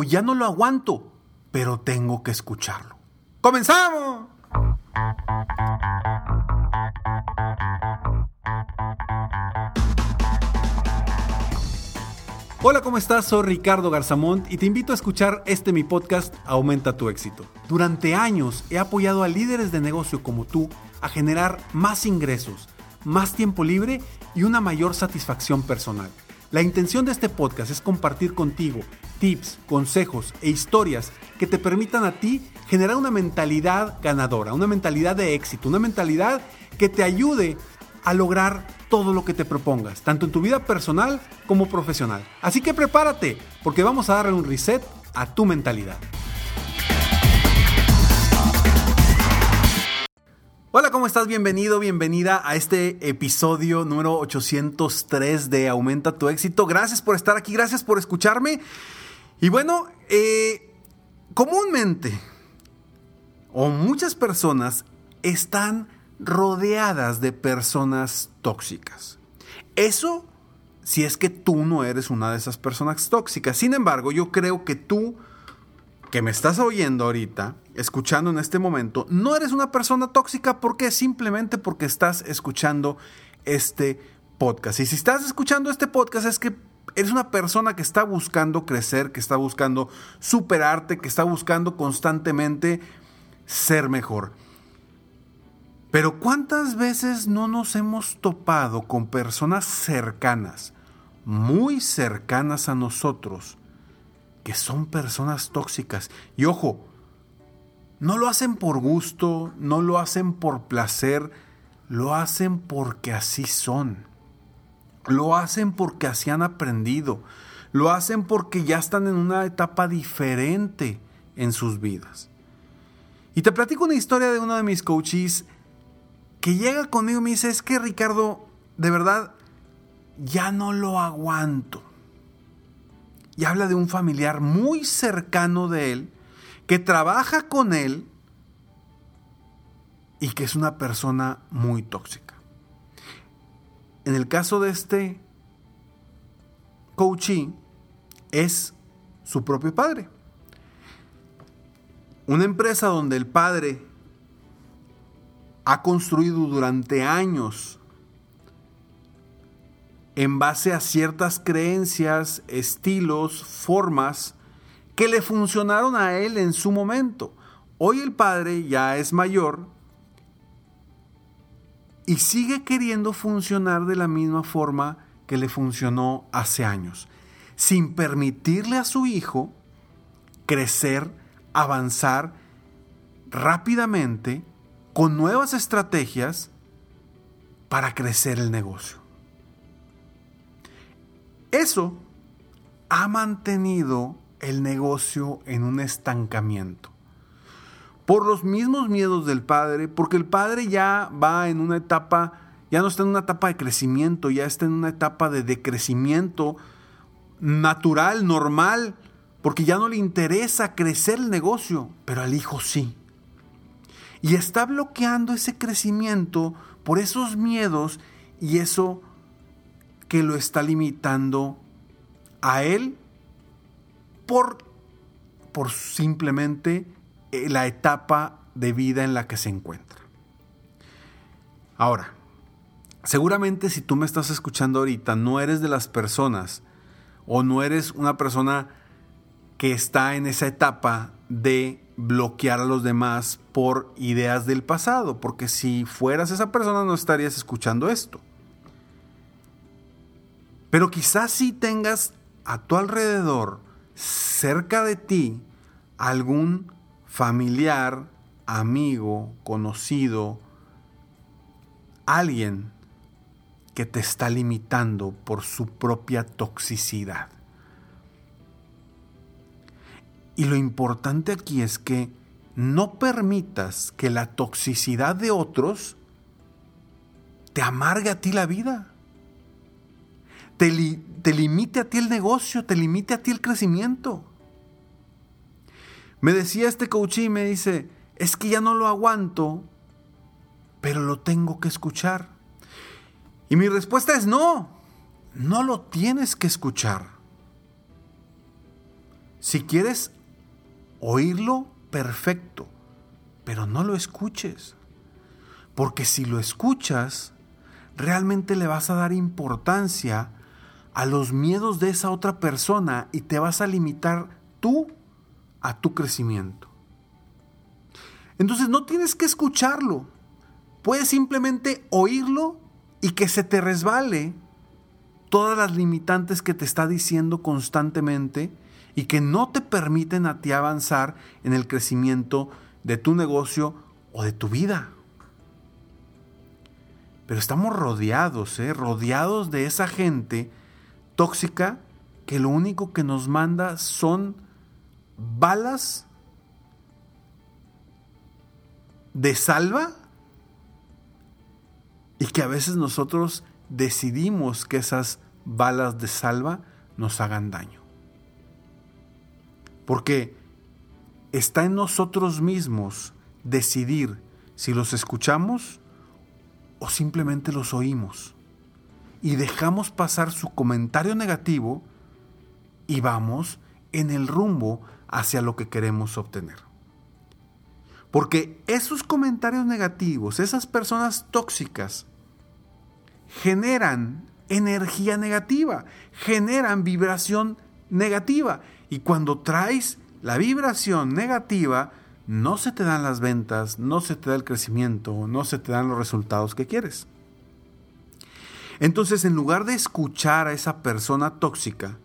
Ya no lo aguanto, pero tengo que escucharlo. ¡Comenzamos! Hola, ¿cómo estás? Soy Ricardo Garzamont y te invito a escuchar este mi podcast Aumenta tu éxito. Durante años he apoyado a líderes de negocio como tú a generar más ingresos, más tiempo libre y una mayor satisfacción personal. La intención de este podcast es compartir contigo tips, consejos e historias que te permitan a ti generar una mentalidad ganadora, una mentalidad de éxito, una mentalidad que te ayude a lograr todo lo que te propongas, tanto en tu vida personal como profesional. Así que prepárate, porque vamos a darle un reset a tu mentalidad. Hola, ¿cómo estás? Bienvenido, bienvenida a este episodio número 803 de Aumenta tu éxito. Gracias por estar aquí, gracias por escucharme. Y bueno, eh, comúnmente, o muchas personas están rodeadas de personas tóxicas. Eso si es que tú no eres una de esas personas tóxicas. Sin embargo, yo creo que tú, que me estás oyendo ahorita, escuchando en este momento, no eres una persona tóxica porque simplemente porque estás escuchando este podcast. Y si estás escuchando este podcast es que eres una persona que está buscando crecer, que está buscando superarte, que está buscando constantemente ser mejor. Pero ¿cuántas veces no nos hemos topado con personas cercanas, muy cercanas a nosotros, que son personas tóxicas? Y ojo, no lo hacen por gusto, no lo hacen por placer, lo hacen porque así son. Lo hacen porque así han aprendido. Lo hacen porque ya están en una etapa diferente en sus vidas. Y te platico una historia de uno de mis coaches que llega conmigo y me dice, es que Ricardo, de verdad, ya no lo aguanto. Y habla de un familiar muy cercano de él, que trabaja con él y que es una persona muy tóxica. En el caso de este coachee, es su propio padre. Una empresa donde el padre ha construido durante años en base a ciertas creencias, estilos, formas que le funcionaron a él en su momento. Hoy el padre ya es mayor y sigue queriendo funcionar de la misma forma que le funcionó hace años, sin permitirle a su hijo crecer, avanzar rápidamente con nuevas estrategias para crecer el negocio. Eso ha mantenido el negocio en un estancamiento. Por los mismos miedos del padre, porque el padre ya va en una etapa, ya no está en una etapa de crecimiento, ya está en una etapa de decrecimiento natural, normal, porque ya no le interesa crecer el negocio, pero al hijo sí. Y está bloqueando ese crecimiento por esos miedos y eso que lo está limitando a él por, por simplemente la etapa de vida en la que se encuentra. Ahora, seguramente si tú me estás escuchando ahorita, no eres de las personas o no eres una persona que está en esa etapa de bloquear a los demás por ideas del pasado, porque si fueras esa persona no estarías escuchando esto. Pero quizás si tengas a tu alrededor, cerca de ti, algún familiar, amigo, conocido, alguien que te está limitando por su propia toxicidad. Y lo importante aquí es que no permitas que la toxicidad de otros te amargue a ti la vida. Te, te, limite a ti el negocio, te limite a ti el crecimiento. Me decía este coach y me dice, es que ya no lo aguanto, pero lo tengo que escuchar. Y mi respuesta es no, no lo tienes que escuchar. Si quieres oírlo, perfecto, pero no lo escuches. Porque si lo escuchas, realmente le vas a dar importancia a los miedos de esa otra persona y te vas a limitar tú a tu crecimiento. Entonces no tienes que escucharlo, puedes simplemente oírlo y que se te resbale todas las limitantes que te está diciendo constantemente y que no te permiten a ti avanzar en el crecimiento de tu negocio o de tu vida. Pero estamos rodeados, ¿eh? rodeados de esa gente tóxica que lo único que nos manda son balas de salva y que a veces nosotros decidimos que esas balas de salva nos hagan daño. Porque está en nosotros mismos decidir si los escuchamos o simplemente los oímos. Y dejamos pasar su comentario negativo y vamos en el rumbo hacia lo que queremos obtener. Porque esos comentarios negativos, esas personas tóxicas, generan energía negativa, generan vibración negativa. Y cuando traes la vibración negativa, no se te dan las ventas, no se te da el crecimiento, no se te dan los resultados que quieres. Entonces, en lugar de escuchar a esa persona tóxica,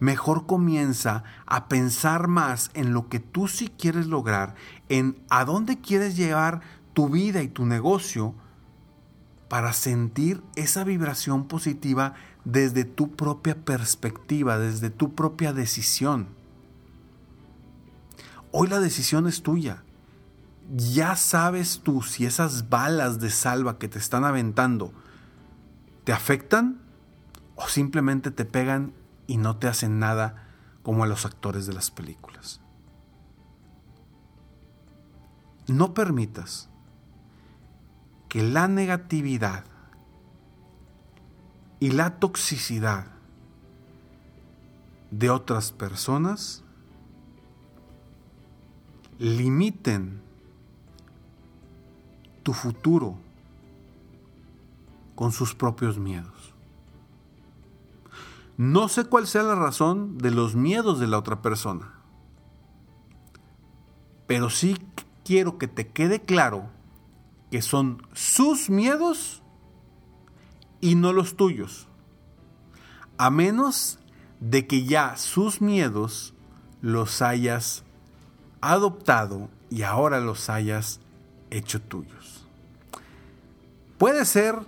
mejor comienza a pensar más en lo que tú sí quieres lograr, en a dónde quieres llevar tu vida y tu negocio para sentir esa vibración positiva desde tu propia perspectiva, desde tu propia decisión. Hoy la decisión es tuya. Ya sabes tú si esas balas de salva que te están aventando te afectan o simplemente te pegan y no te hacen nada como a los actores de las películas. No permitas que la negatividad y la toxicidad de otras personas limiten tu futuro con sus propios miedos. No sé cuál sea la razón de los miedos de la otra persona, pero sí quiero que te quede claro que son sus miedos y no los tuyos. A menos de que ya sus miedos los hayas adoptado y ahora los hayas hecho tuyos. Puede ser,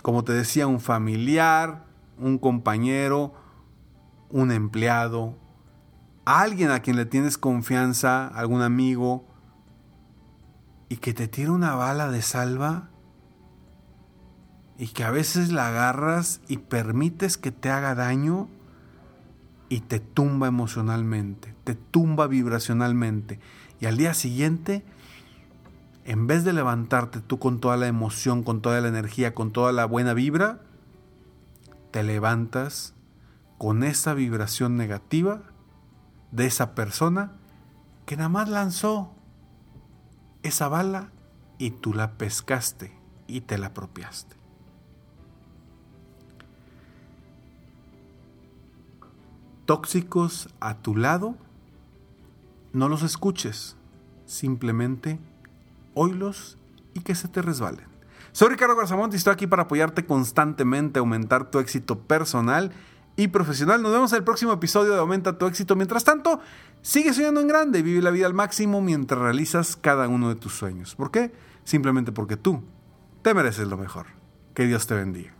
como te decía, un familiar, un compañero, un empleado, alguien a quien le tienes confianza, algún amigo, y que te tira una bala de salva y que a veces la agarras y permites que te haga daño y te tumba emocionalmente, te tumba vibracionalmente. Y al día siguiente, en vez de levantarte tú con toda la emoción, con toda la energía, con toda la buena vibra, te levantas con esa vibración negativa de esa persona que nada más lanzó esa bala y tú la pescaste y te la apropiaste. tóxicos a tu lado, no los escuches, simplemente oílos y que se te resbalen. Soy Ricardo Garzamont y estoy aquí para apoyarte constantemente, aumentar tu éxito personal y profesional. Nos vemos en el próximo episodio de Aumenta tu éxito. Mientras tanto, sigue soñando en grande y vive la vida al máximo mientras realizas cada uno de tus sueños. ¿Por qué? Simplemente porque tú te mereces lo mejor. Que Dios te bendiga.